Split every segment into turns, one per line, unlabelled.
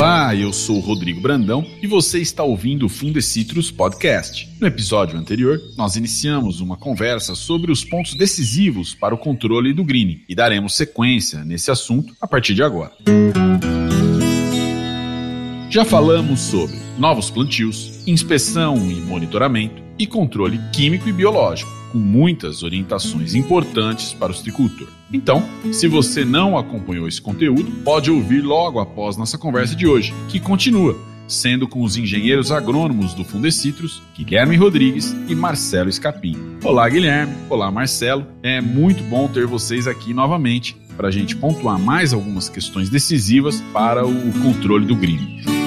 Olá, eu sou Rodrigo Brandão e você está ouvindo o Fundecitrus Podcast. No episódio anterior, nós iniciamos uma conversa sobre os pontos decisivos para o controle do greening e daremos sequência nesse assunto a partir de agora. Já falamos sobre novos plantios, inspeção e monitoramento e controle químico e biológico, com muitas orientações importantes para o citricultor. Então, se você não acompanhou esse conteúdo, pode ouvir logo após nossa conversa de hoje, que continua, sendo com os engenheiros agrônomos do Fundecitrus, Guilherme Rodrigues e Marcelo Escapim. Olá, Guilherme. Olá, Marcelo. É muito bom ter vocês aqui novamente para a gente pontuar mais algumas questões decisivas para o controle do green.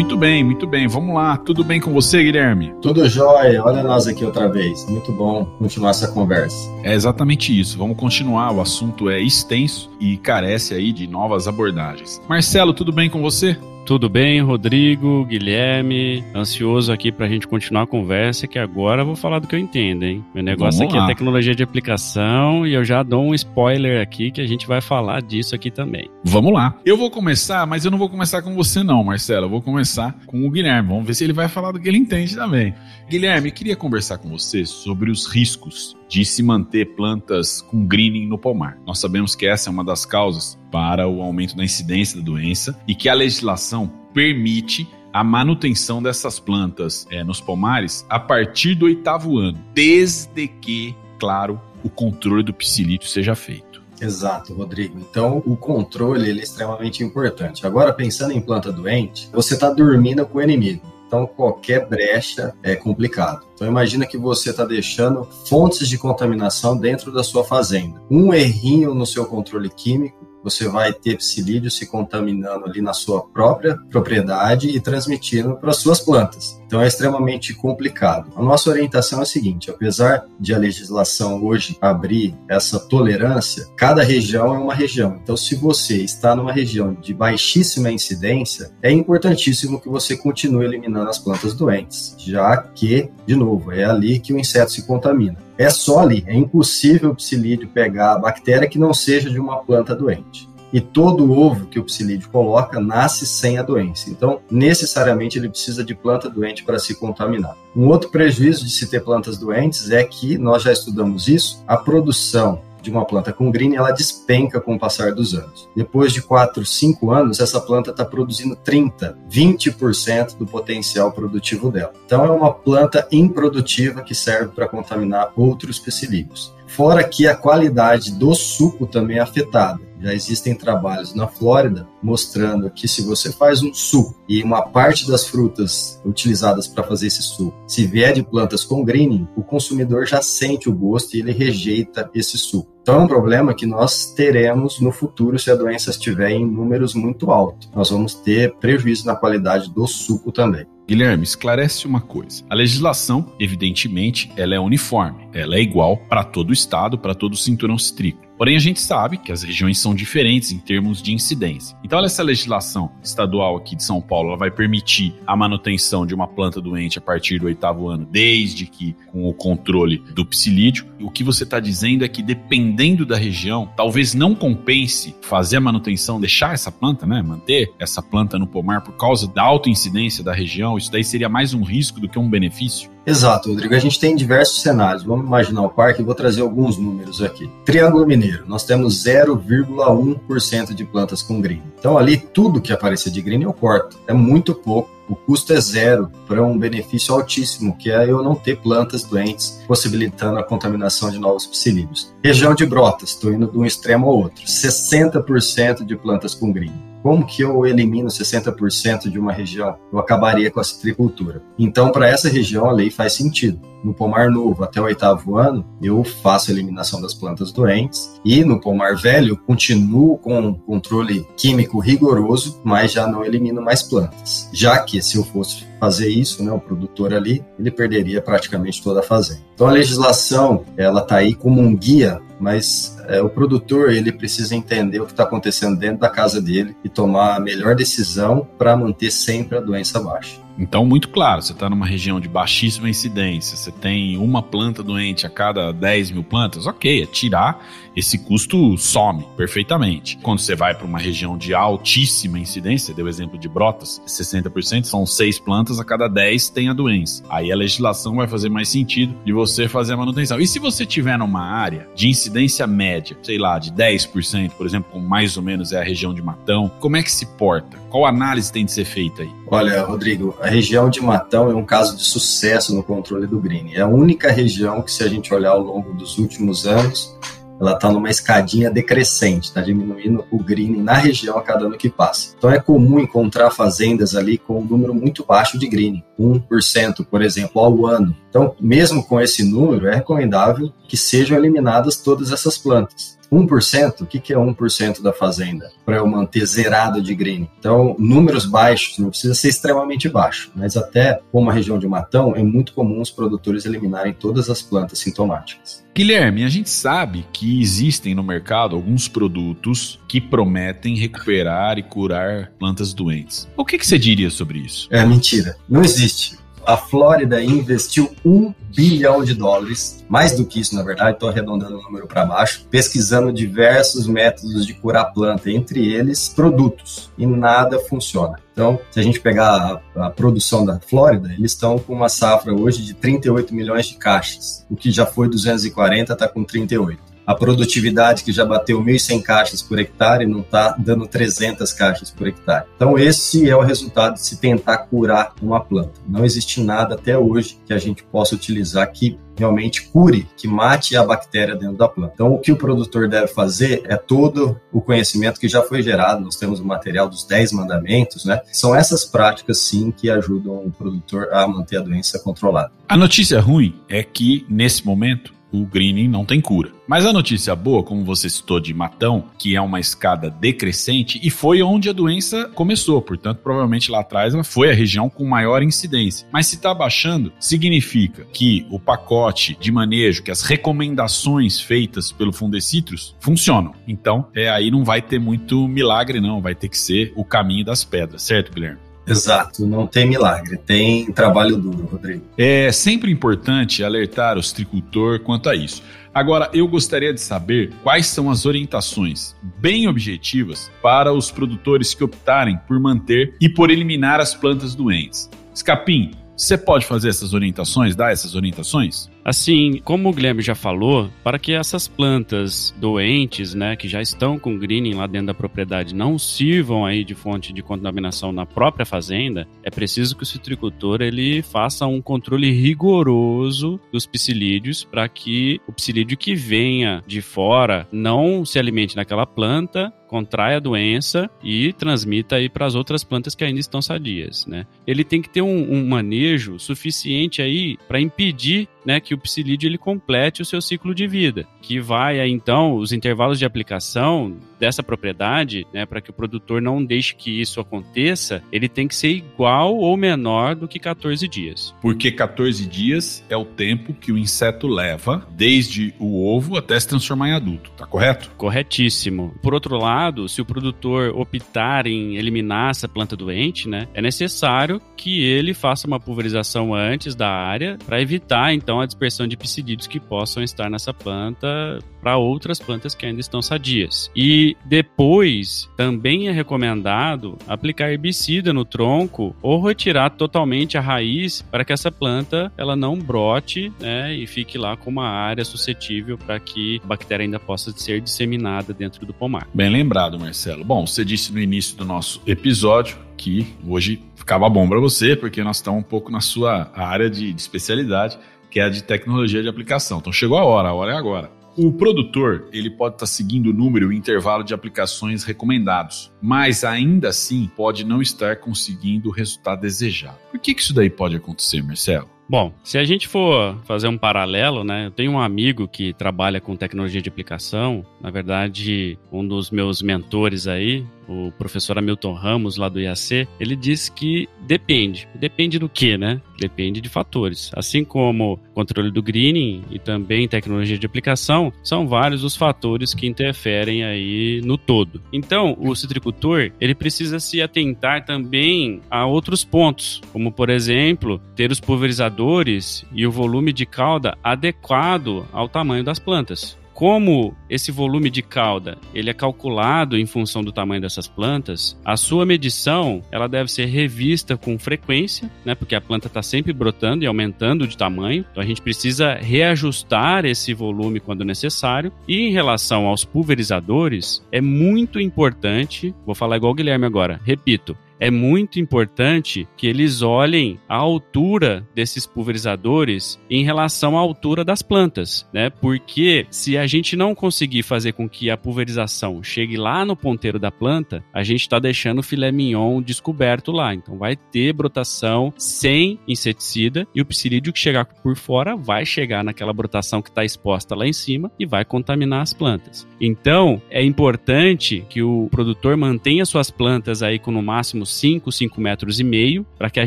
Muito bem, muito bem. Vamos lá. Tudo bem com você, Guilherme?
Tudo jóia. Olha nós aqui outra vez. Muito bom continuar essa conversa.
É exatamente isso. Vamos continuar. O assunto é extenso e carece aí de novas abordagens. Marcelo, tudo bem com você?
Tudo bem, Rodrigo, Guilherme? Ansioso aqui para a gente continuar a conversa, que agora eu vou falar do que eu entendo, hein? Meu negócio Vamos aqui é lá. é tecnologia de aplicação e eu já dou um spoiler aqui que a gente vai falar disso aqui também.
Vamos lá. Eu vou começar, mas eu não vou começar com você não, Marcelo. Eu vou começar com o Guilherme. Vamos ver se ele vai falar do que ele entende também. Guilherme, queria conversar com você sobre os riscos de se manter plantas com greening no pomar. Nós sabemos que essa é uma das causas para o aumento da incidência da doença e que a legislação permite a manutenção dessas plantas é, nos pomares a partir do oitavo ano, desde que, claro, o controle do psilídeo seja feito.
Exato, Rodrigo. Então, o controle é extremamente importante. Agora, pensando em planta doente, você está dormindo com o inimigo. Então, qualquer brecha é complicado. Então, imagina que você está deixando fontes de contaminação dentro da sua fazenda. Um errinho no seu controle químico você vai ter psilídeo se contaminando ali na sua própria propriedade e transmitindo para suas plantas. Então é extremamente complicado. A nossa orientação é a seguinte: apesar de a legislação hoje abrir essa tolerância, cada região é uma região. Então, se você está numa região de baixíssima incidência, é importantíssimo que você continue eliminando as plantas doentes, já que, de novo, é ali que o inseto se contamina. É só ali, é impossível o psilídeo pegar a bactéria que não seja de uma planta doente e todo ovo que o psilídeo coloca nasce sem a doença. Então, necessariamente ele precisa de planta doente para se contaminar. Um outro prejuízo de se ter plantas doentes é que nós já estudamos isso, a produção de uma planta com green, ela despenca com o passar dos anos. Depois de 4, 5 anos, essa planta está produzindo 30, 20% do potencial produtivo dela. Então é uma planta improdutiva que serve para contaminar outros psilídeos. Fora que a qualidade do suco também é afetada. Já existem trabalhos na Flórida mostrando que se você faz um suco e uma parte das frutas utilizadas para fazer esse suco, se vier de plantas com greening, o consumidor já sente o gosto e ele rejeita esse suco. Então é um problema que nós teremos no futuro se a doença estiver em números muito altos. Nós vamos ter prejuízo na qualidade do suco também.
Guilherme, esclarece uma coisa. A legislação, evidentemente, ela é uniforme, ela é igual para todo o estado, para todo o cinturão citrícola. Porém, a gente sabe que as regiões são diferentes em termos de incidência. Então, essa legislação estadual aqui de São Paulo vai permitir a manutenção de uma planta doente a partir do oitavo ano, desde que com o controle do psilídeo. O que você está dizendo é que, dependendo da região, talvez não compense fazer a manutenção, deixar essa planta, né, manter essa planta no pomar por causa da alta incidência da região. Isso daí seria mais um risco do que um benefício?
Exato, Rodrigo. A gente tem diversos cenários. Vamos imaginar o parque, vou trazer alguns números aqui. Triângulo Mineiro, nós temos 0,1% de plantas com green. Então ali tudo que aparecer de green eu corto. É muito pouco. O custo é zero para um benefício altíssimo, que é eu não ter plantas doentes, possibilitando a contaminação de novos psilídeos. Região de Brotas, estou indo de um extremo ao outro. 60% de plantas com green. Como que eu elimino 60% de uma região? Eu acabaria com a citricultura. Então, para essa região, a lei faz sentido. No pomar novo, até o oitavo ano, eu faço a eliminação das plantas doentes. E no pomar velho, continuo com controle químico rigoroso, mas já não elimino mais plantas. Já que, se eu fosse fazer isso, né, o produtor ali, ele perderia praticamente toda a fazenda. Então, a legislação, ela está aí como um guia mas é, o produtor ele precisa entender o que está acontecendo dentro da casa dele e tomar a melhor decisão para manter sempre a doença baixa.
Então, muito claro, você está numa região de baixíssima incidência, você tem uma planta doente a cada 10 mil plantas, ok, é tirar esse custo some perfeitamente. Quando você vai para uma região de altíssima incidência, deu o exemplo de Brotas, 60% são seis plantas a cada 10 tem a doença. Aí a legislação vai fazer mais sentido de você fazer a manutenção. E se você tiver numa área de incidência média, sei lá, de 10%, por exemplo, como mais ou menos é a região de Matão, como é que se porta? Qual análise tem de ser feita aí?
Olha, Rodrigo, a região de Matão é um caso de sucesso no controle do green. É a única região que, se a gente olhar ao longo dos últimos anos, ela está numa escadinha decrescente, está diminuindo o greening na região a cada ano que passa. Então é comum encontrar fazendas ali com um número muito baixo de greening, 1%, por exemplo, ao ano. Então, mesmo com esse número, é recomendável que sejam eliminadas todas essas plantas. 1%, o que, que é 1% da fazenda? Para eu manter zerado de green. Então, números baixos, não precisa ser extremamente baixo, mas até como a região de Matão, é muito comum os produtores eliminarem todas as plantas sintomáticas.
Guilherme, a gente sabe que existem no mercado alguns produtos que prometem recuperar e curar plantas doentes. O que, que você diria sobre isso?
É mentira. Não existe a Flórida investiu um bilhão de dólares, mais do que isso, na verdade, estou arredondando o número para baixo, pesquisando diversos métodos de curar planta, entre eles produtos, e nada funciona. Então, se a gente pegar a, a produção da Flórida, eles estão com uma safra hoje de 38 milhões de caixas, o que já foi 240, está com 38 a produtividade que já bateu 1.100 caixas por hectare não está dando 300 caixas por hectare. Então, esse é o resultado de se tentar curar uma planta. Não existe nada até hoje que a gente possa utilizar que realmente cure, que mate a bactéria dentro da planta. Então, o que o produtor deve fazer é todo o conhecimento que já foi gerado. Nós temos o material dos 10 mandamentos, né? São essas práticas, sim, que ajudam o produtor a manter a doença controlada.
A notícia ruim é que, nesse momento, o greening não tem cura. Mas a notícia boa, como você citou de Matão, que é uma escada decrescente e foi onde a doença começou, portanto, provavelmente lá atrás ela foi a região com maior incidência. Mas se está baixando, significa que o pacote de manejo, que as recomendações feitas pelo Fundecitrus funcionam. Então, é aí não vai ter muito milagre não, vai ter que ser o caminho das pedras, certo, Guilherme?
Exato, não tem milagre, tem trabalho duro, Rodrigo.
É sempre importante alertar o tricultor quanto a isso. Agora, eu gostaria de saber quais são as orientações bem objetivas para os produtores que optarem por manter e por eliminar as plantas doentes. Escapim, você pode fazer essas orientações, dar essas orientações?
Assim, como o Guilherme já falou, para que essas plantas doentes, né, que já estão com greening lá dentro da propriedade, não sirvam aí de fonte de contaminação na própria fazenda, é preciso que o citricultor ele faça um controle rigoroso dos psilídeos para que o psilídeo que venha de fora não se alimente naquela planta contrai a doença e transmita aí para as outras plantas que ainda estão sadias, né? Ele tem que ter um, um manejo suficiente aí para impedir né, que o psilídeo ele complete o seu ciclo de vida, que vai então os intervalos de aplicação dessa propriedade, né, para que o produtor não deixe que isso aconteça, ele tem que ser igual ou menor do que 14 dias.
Porque 14 dias é o tempo que o inseto leva desde o ovo até se transformar em adulto, tá correto?
Corretíssimo. Por outro lado, se o produtor optar em eliminar essa planta doente, né, é necessário que ele faça uma pulverização antes da área para evitar então a dispersão de psilídeos que possam estar nessa planta para outras plantas que ainda estão sadias. E depois, também é recomendado aplicar herbicida no tronco ou retirar totalmente a raiz para que essa planta ela não brote né, e fique lá com uma área suscetível para que a bactéria ainda possa ser disseminada dentro do pomar.
Bem lembrado, Marcelo. Bom, você disse no início do nosso episódio que hoje ficava bom para você, porque nós estamos um pouco na sua área de, de especialidade, que é a de tecnologia de aplicação. Então chegou a hora, a hora é agora. O produtor ele pode estar tá seguindo o número e intervalo de aplicações recomendados, mas ainda assim pode não estar conseguindo o resultado desejado. Por que, que isso daí pode acontecer, Marcelo?
Bom, se a gente for fazer um paralelo, né? Eu tenho um amigo que trabalha com tecnologia de aplicação. Na verdade, um dos meus mentores aí, o professor Hamilton Ramos, lá do IAC, ele diz que depende. Depende do que, né? Depende de fatores. Assim como controle do greening e também tecnologia de aplicação, são vários os fatores que interferem aí no todo. Então, o citricultor, ele precisa se atentar também a outros pontos, como por exemplo, ter os pulverizadores e o volume de cauda adequado ao tamanho das plantas como esse volume de cauda ele é calculado em função do tamanho dessas plantas, a sua medição ela deve ser revista com frequência, né? Porque a planta está sempre brotando e aumentando de tamanho. Então a gente precisa reajustar esse volume quando necessário. E em relação aos pulverizadores, é muito importante. Vou falar igual o Guilherme agora. Repito, é muito importante que eles olhem a altura desses pulverizadores em relação à altura das plantas, né? Porque se a gente não conseguir fazer com que a pulverização chegue lá no ponteiro da planta, a gente está deixando o filé mignon descoberto lá. Então vai ter brotação sem inseticida e o psilídeo que chegar por fora vai chegar naquela brotação que está exposta lá em cima e vai contaminar as plantas. Então é importante que o produtor mantenha suas plantas aí com no máximo 5, 5 metros e meio, para que a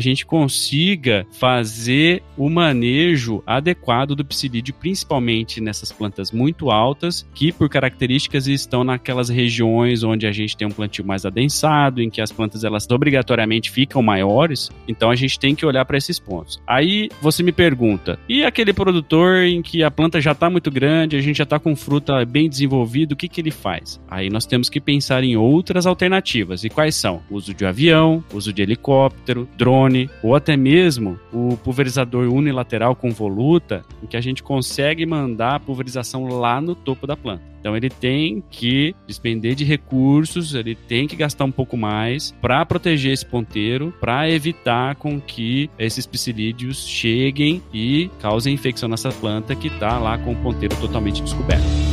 gente consiga fazer o manejo adequado do psilídeo, principalmente nessas plantas muito altas, que por características estão naquelas regiões onde a gente tem um plantio mais adensado, em que as plantas elas obrigatoriamente ficam maiores, então a gente tem que olhar para esses pontos. Aí você me pergunta, e aquele produtor em que a planta já está muito grande, a gente já está com fruta bem desenvolvida, o que, que ele faz? Aí nós temos que pensar em outras alternativas. E quais são? O uso de avião, avião, uso de helicóptero, drone ou até mesmo o pulverizador unilateral com voluta, em que a gente consegue mandar a pulverização lá no topo da planta. Então ele tem que despender de recursos, ele tem que gastar um pouco mais para proteger esse ponteiro, para evitar com que esses psilídeos cheguem e causem infecção nessa planta que está lá com o ponteiro totalmente descoberto.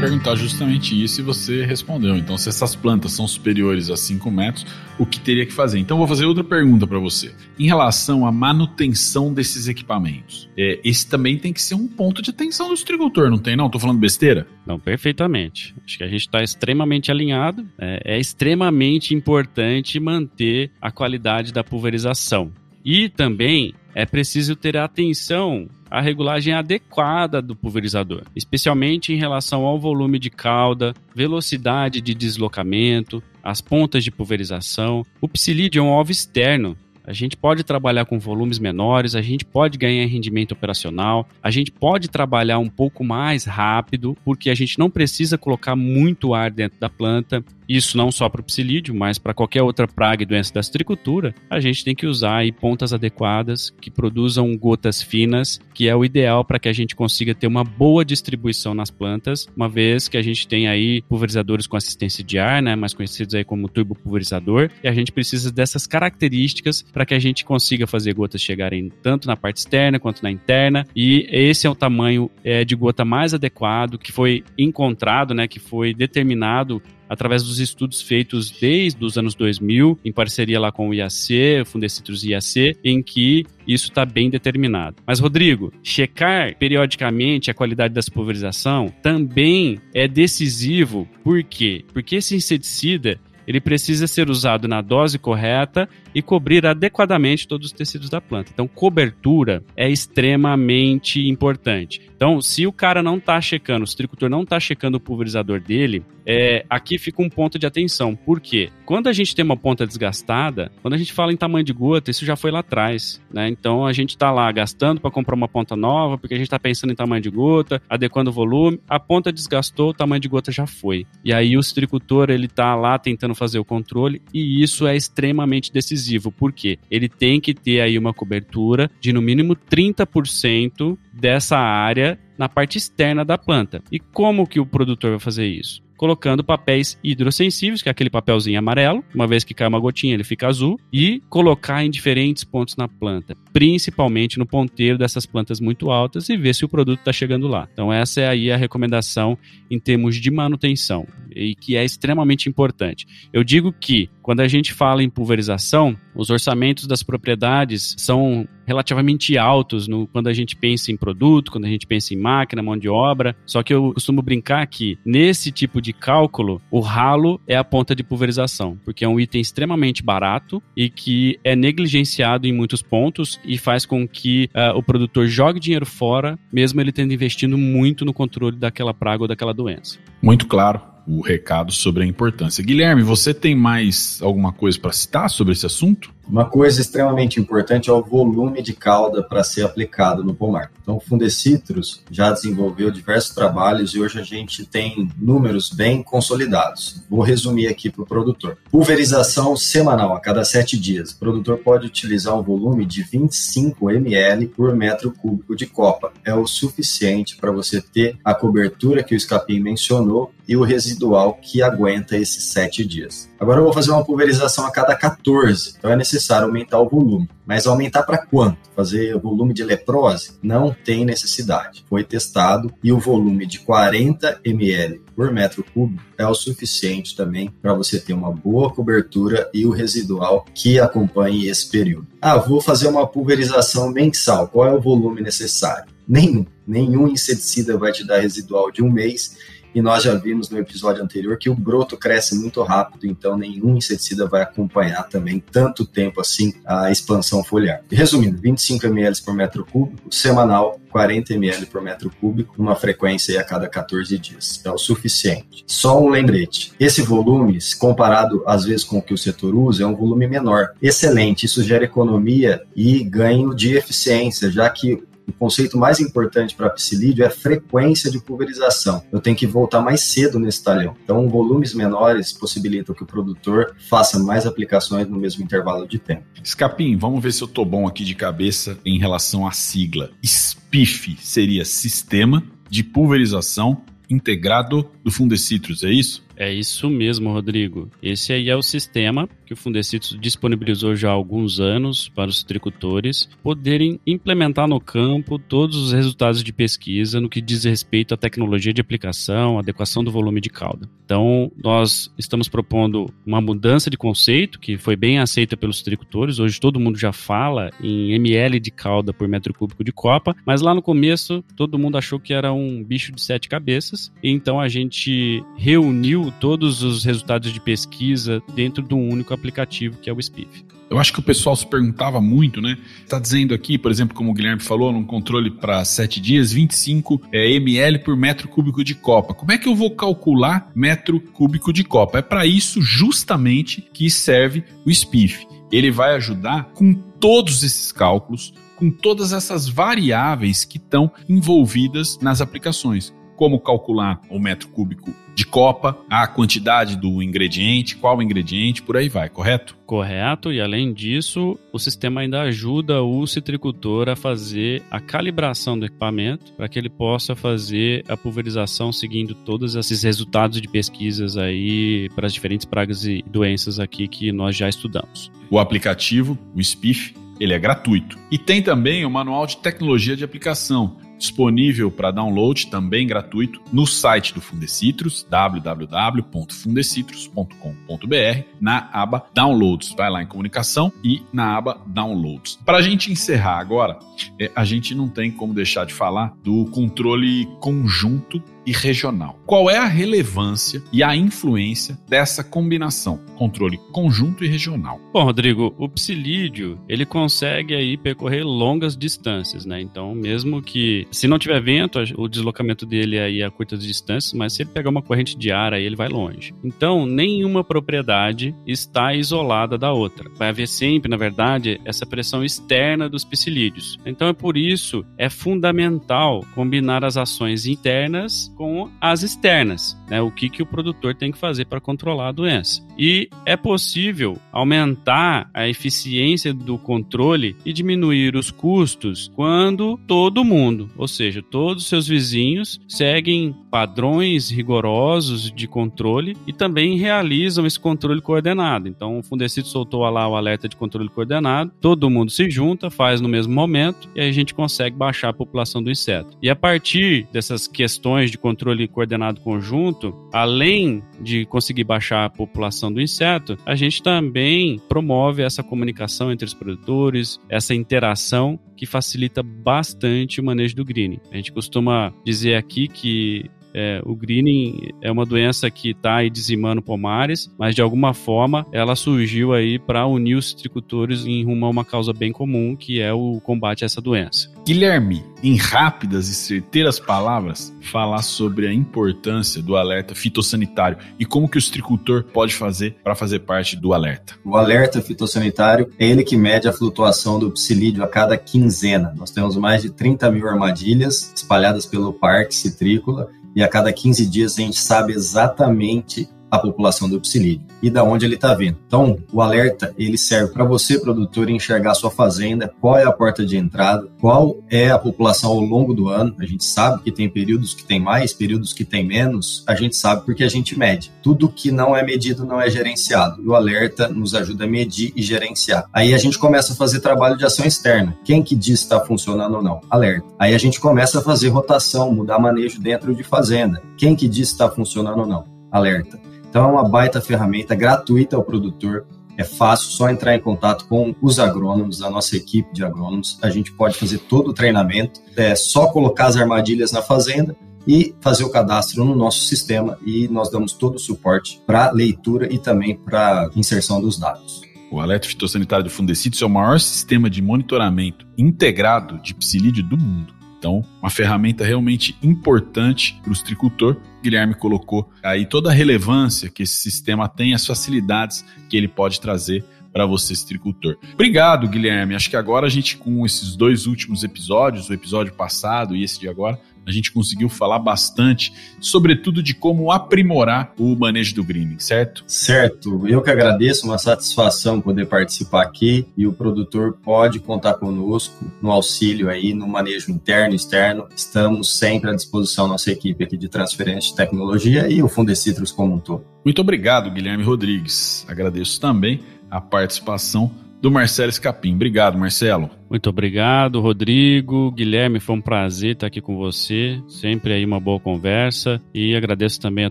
Perguntar justamente isso e você respondeu. Então, se essas plantas são superiores a 5 metros, o que teria que fazer? Então, vou fazer outra pergunta para você. Em relação à manutenção desses equipamentos, é, esse também tem que ser um ponto de atenção do distribuidor, não tem? Não? Tô falando besteira?
Não, perfeitamente. Acho que a gente está extremamente alinhado. É, é extremamente importante manter a qualidade da pulverização. E também é preciso ter atenção à regulagem adequada do pulverizador, especialmente em relação ao volume de cauda, velocidade de deslocamento, as pontas de pulverização. O psilídeo é um alvo externo, a gente pode trabalhar com volumes menores, a gente pode ganhar rendimento operacional, a gente pode trabalhar um pouco mais rápido, porque a gente não precisa colocar muito ar dentro da planta. Isso não só para o psilídeo, mas para qualquer outra praga e doença da citricultura, a gente tem que usar aí pontas adequadas que produzam gotas finas, que é o ideal para que a gente consiga ter uma boa distribuição nas plantas, uma vez que a gente tem aí pulverizadores com assistência de ar, né, mais conhecidos aí como turbopulverizador, e a gente precisa dessas características para que a gente consiga fazer gotas chegarem tanto na parte externa quanto na interna, e esse é o tamanho é, de gota mais adequado que foi encontrado, né, que foi determinado através dos estudos feitos desde os anos 2000, em parceria lá com o IAC, o Fundecitrus IAC, em que isso está bem determinado. Mas, Rodrigo, checar periodicamente a qualidade dessa pulverização também é decisivo. Por quê? Porque esse inseticida ele precisa ser usado na dose correta e cobrir adequadamente todos os tecidos da planta. Então, cobertura é extremamente importante. Então, se o cara não está checando, o citricultor não está checando o pulverizador dele, é, aqui fica um ponto de atenção. Por quê? Quando a gente tem uma ponta desgastada, quando a gente fala em tamanho de gota, isso já foi lá atrás, né? Então a gente está lá gastando para comprar uma ponta nova, porque a gente está pensando em tamanho de gota, adequando o volume, a ponta desgastou, o tamanho de gota já foi. E aí o citricultor ele está lá tentando fazer o controle e isso é extremamente decisivo, porque ele tem que ter aí uma cobertura de no mínimo 30% dessa área na parte externa da planta. E como que o produtor vai fazer isso? Colocando papéis hidrossensíveis, que é aquele papelzinho amarelo, uma vez que cai uma gotinha ele fica azul, e colocar em diferentes pontos na planta, principalmente no ponteiro dessas plantas muito altas e ver se o produto está chegando lá. Então essa é aí a recomendação em termos de manutenção. e que é extremamente importante. Eu digo que quando a gente fala em pulverização, os orçamentos das propriedades são relativamente altos no, quando a gente pensa em produto, quando a gente pensa em máquina, mão de obra. Só que eu costumo brincar que nesse tipo de cálculo, o ralo é a ponta de pulverização, porque é um item extremamente barato e que é negligenciado em muitos pontos e faz com que uh, o produtor jogue dinheiro fora, mesmo ele tendo investido muito no controle daquela praga ou daquela doença.
Muito claro o recado sobre a importância. Guilherme, você tem mais alguma coisa para citar sobre esse assunto?
Uma coisa extremamente importante é o volume de cauda para ser aplicado no pomar. Então, o Fundecitrus já desenvolveu diversos trabalhos e hoje a gente tem números bem consolidados. Vou resumir aqui para o produtor. Pulverização semanal, a cada sete dias. O produtor pode utilizar um volume de 25 ml por metro cúbico de copa. É o suficiente para você ter a cobertura que o Escapim mencionou e o residual que aguenta esses sete dias. Agora eu vou fazer uma pulverização a cada 14, então é necessário aumentar o volume. Mas aumentar para quanto? Fazer volume de leprose? Não tem necessidade. Foi testado e o volume de 40 ml por metro cúbico é o suficiente também para você ter uma boa cobertura e o residual que acompanhe esse período. Ah, vou fazer uma pulverização mensal. Qual é o volume necessário? Nenhum. Nenhum inseticida vai te dar residual de um mês e nós já vimos no episódio anterior que o broto cresce muito rápido, então nenhum inseticida vai acompanhar também tanto tempo assim a expansão foliar. Resumindo, 25 ml por metro cúbico, semanal, 40 ml por metro cúbico, uma frequência a cada 14 dias. É o suficiente. Só um lembrete: esse volume, comparado às vezes com o que o setor usa, é um volume menor. Excelente, isso gera economia e ganho de eficiência, já que o conceito mais importante para psilídeo é a frequência de pulverização. Eu tenho que voltar mais cedo nesse talhão. Então, volumes menores possibilitam que o produtor faça mais aplicações no mesmo intervalo de tempo.
Escapim, vamos ver se eu estou bom aqui de cabeça em relação à sigla. SPIF seria Sistema de Pulverização Integrado do Fundecitrus, é isso?
É isso mesmo, Rodrigo. Esse aí é o sistema que o Fundecitos disponibilizou já há alguns anos para os tricultores poderem implementar no campo todos os resultados de pesquisa no que diz respeito à tecnologia de aplicação, adequação do volume de cauda. Então, nós estamos propondo uma mudança de conceito que foi bem aceita pelos tricultores. Hoje todo mundo já fala em ml de cauda por metro cúbico de copa, mas lá no começo todo mundo achou que era um bicho de sete cabeças. Então a gente reuniu todos os resultados de pesquisa dentro de um único aplicativo que é o SPIF.
Eu acho que o pessoal se perguntava muito, né? Está dizendo aqui, por exemplo, como o Guilherme falou, num controle para 7 dias, 25 é, ml por metro cúbico de copa. Como é que eu vou calcular metro cúbico de copa? É para isso justamente que serve o SPIF. Ele vai ajudar com todos esses cálculos, com todas essas variáveis que estão envolvidas nas aplicações como calcular o metro cúbico de copa, a quantidade do ingrediente, qual ingrediente, por aí vai, correto?
Correto, e além disso, o sistema ainda ajuda o citricultor a fazer a calibração do equipamento para que ele possa fazer a pulverização seguindo todos esses resultados de pesquisas aí para as diferentes pragas e doenças aqui que nós já estudamos.
O aplicativo, o SPIF, ele é gratuito. E tem também o manual de tecnologia de aplicação, disponível para download também gratuito no site do Fundecitrus, www.fundecitrus.com.br, na aba Downloads. Vai lá em comunicação e na aba Downloads. Para a gente encerrar agora, é, a gente não tem como deixar de falar do controle conjunto e regional. Qual é a relevância e a influência dessa combinação, controle conjunto e regional?
Bom, Rodrigo, o psilídeo, ele consegue aí percorrer longas distâncias, né? Então, mesmo que se não tiver vento, o deslocamento dele aí é a curtas distâncias, mas se ele pegar uma corrente de ar, aí ele vai longe. Então, nenhuma propriedade está isolada da outra. Vai haver sempre, na verdade, essa pressão externa dos psilídeos. Então, é por isso é fundamental combinar as ações internas com as externas, né? O que, que o produtor tem que fazer para controlar a doença. E é possível aumentar a eficiência do controle e diminuir os custos quando todo mundo, ou seja, todos os seus vizinhos, seguem padrões rigorosos de controle e também realizam esse controle coordenado. Então, o Fundecito soltou lá o alerta de controle coordenado, todo mundo se junta, faz no mesmo momento e aí a gente consegue baixar a população do inseto. E a partir dessas questões de controle coordenado conjunto, além de conseguir baixar a população do inseto, a gente também promove essa comunicação entre os produtores, essa interação que facilita bastante o manejo do greening. A gente costuma dizer aqui que é, o greening é uma doença que está aí dizimando pomares, mas de alguma forma ela surgiu aí para unir os citricultores em rumo a uma causa bem comum, que é o combate a essa doença.
Guilherme, em rápidas e certeiras palavras, falar sobre a importância do alerta fitossanitário e como que o citricultor pode fazer para fazer parte do alerta.
O alerta fitossanitário é ele que mede a flutuação do psilídeo a cada quinzena. Nós temos mais de 30 mil armadilhas espalhadas pelo parque citrícola e a cada 15 dias a gente sabe exatamente a população do psilídeo e da onde ele está vindo. Então, o alerta ele serve para você, produtor, enxergar sua fazenda, qual é a porta de entrada, qual é a população ao longo do ano. A gente sabe que tem períodos que tem mais, períodos que tem menos. A gente sabe porque a gente mede. Tudo que não é medido não é gerenciado. E o alerta nos ajuda a medir e gerenciar. Aí a gente começa a fazer trabalho de ação externa. Quem que diz está funcionando ou não? Alerta. Aí a gente começa a fazer rotação, mudar manejo dentro de fazenda. Quem que diz está funcionando ou não? Alerta. Então é uma baita ferramenta gratuita ao produtor. É fácil, só entrar em contato com os agrônomos, a nossa equipe de agrônomos. A gente pode fazer todo o treinamento, é só colocar as armadilhas na fazenda e fazer o cadastro no nosso sistema e nós damos todo o suporte para leitura e também para inserção dos dados.
O alerta fitossanitário do Fundecitos é o maior sistema de monitoramento integrado de psilídeo do mundo. Então, uma ferramenta realmente importante para o tricultor. Guilherme colocou aí toda a relevância que esse sistema tem, as facilidades que ele pode trazer para você, tricultor. Obrigado, Guilherme. Acho que agora a gente, com esses dois últimos episódios, o episódio passado e esse de agora, a gente conseguiu falar bastante, sobretudo de como aprimorar o manejo do greening, certo?
Certo. Eu que agradeço, uma satisfação poder participar aqui e o produtor pode contar conosco no auxílio aí no manejo interno e externo. Estamos sempre à disposição nossa equipe aqui de transferência de tecnologia e o Fundecitrus como um todo.
Muito obrigado, Guilherme Rodrigues. Agradeço também a participação do Marcelo Escapim. Obrigado, Marcelo.
Muito obrigado, Rodrigo. Guilherme, foi um prazer estar aqui com você. Sempre aí uma boa conversa. E agradeço também a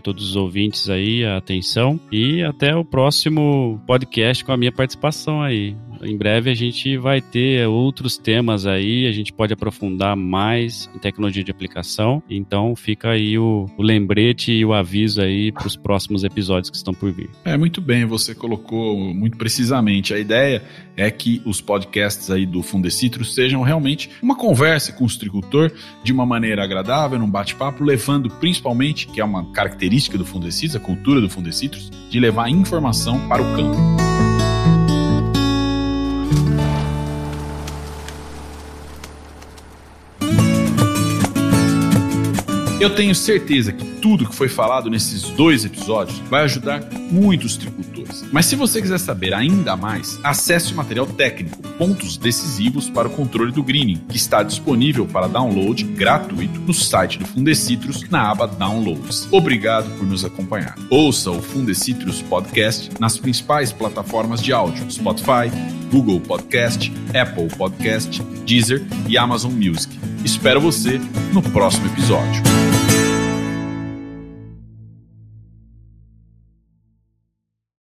todos os ouvintes aí a atenção. E até o próximo podcast com a minha participação aí. Em breve a gente vai ter outros temas aí, a gente pode aprofundar mais em tecnologia de aplicação. Então fica aí o, o lembrete e o aviso aí para os próximos episódios que estão por vir.
É, muito bem, você colocou muito precisamente. A ideia é que os podcasts aí do Fundecitrus sejam realmente uma conversa com o agricultor de uma maneira agradável, num bate-papo, levando principalmente, que é uma característica do Fundecitrus, a cultura do Fundecitrus, de levar informação para o campo. Eu tenho certeza que tudo que foi falado nesses dois episódios vai ajudar muitos tricultores. Mas se você quiser saber ainda mais, acesse o material técnico Pontos Decisivos para o Controle do Greening, que está disponível para download gratuito no site do Fundecitrus na aba Downloads. Obrigado por nos acompanhar. Ouça o Fundecitrus Podcast nas principais plataformas de áudio: Spotify, Google Podcast, Apple Podcast, Deezer e Amazon Music. Espero você no próximo episódio.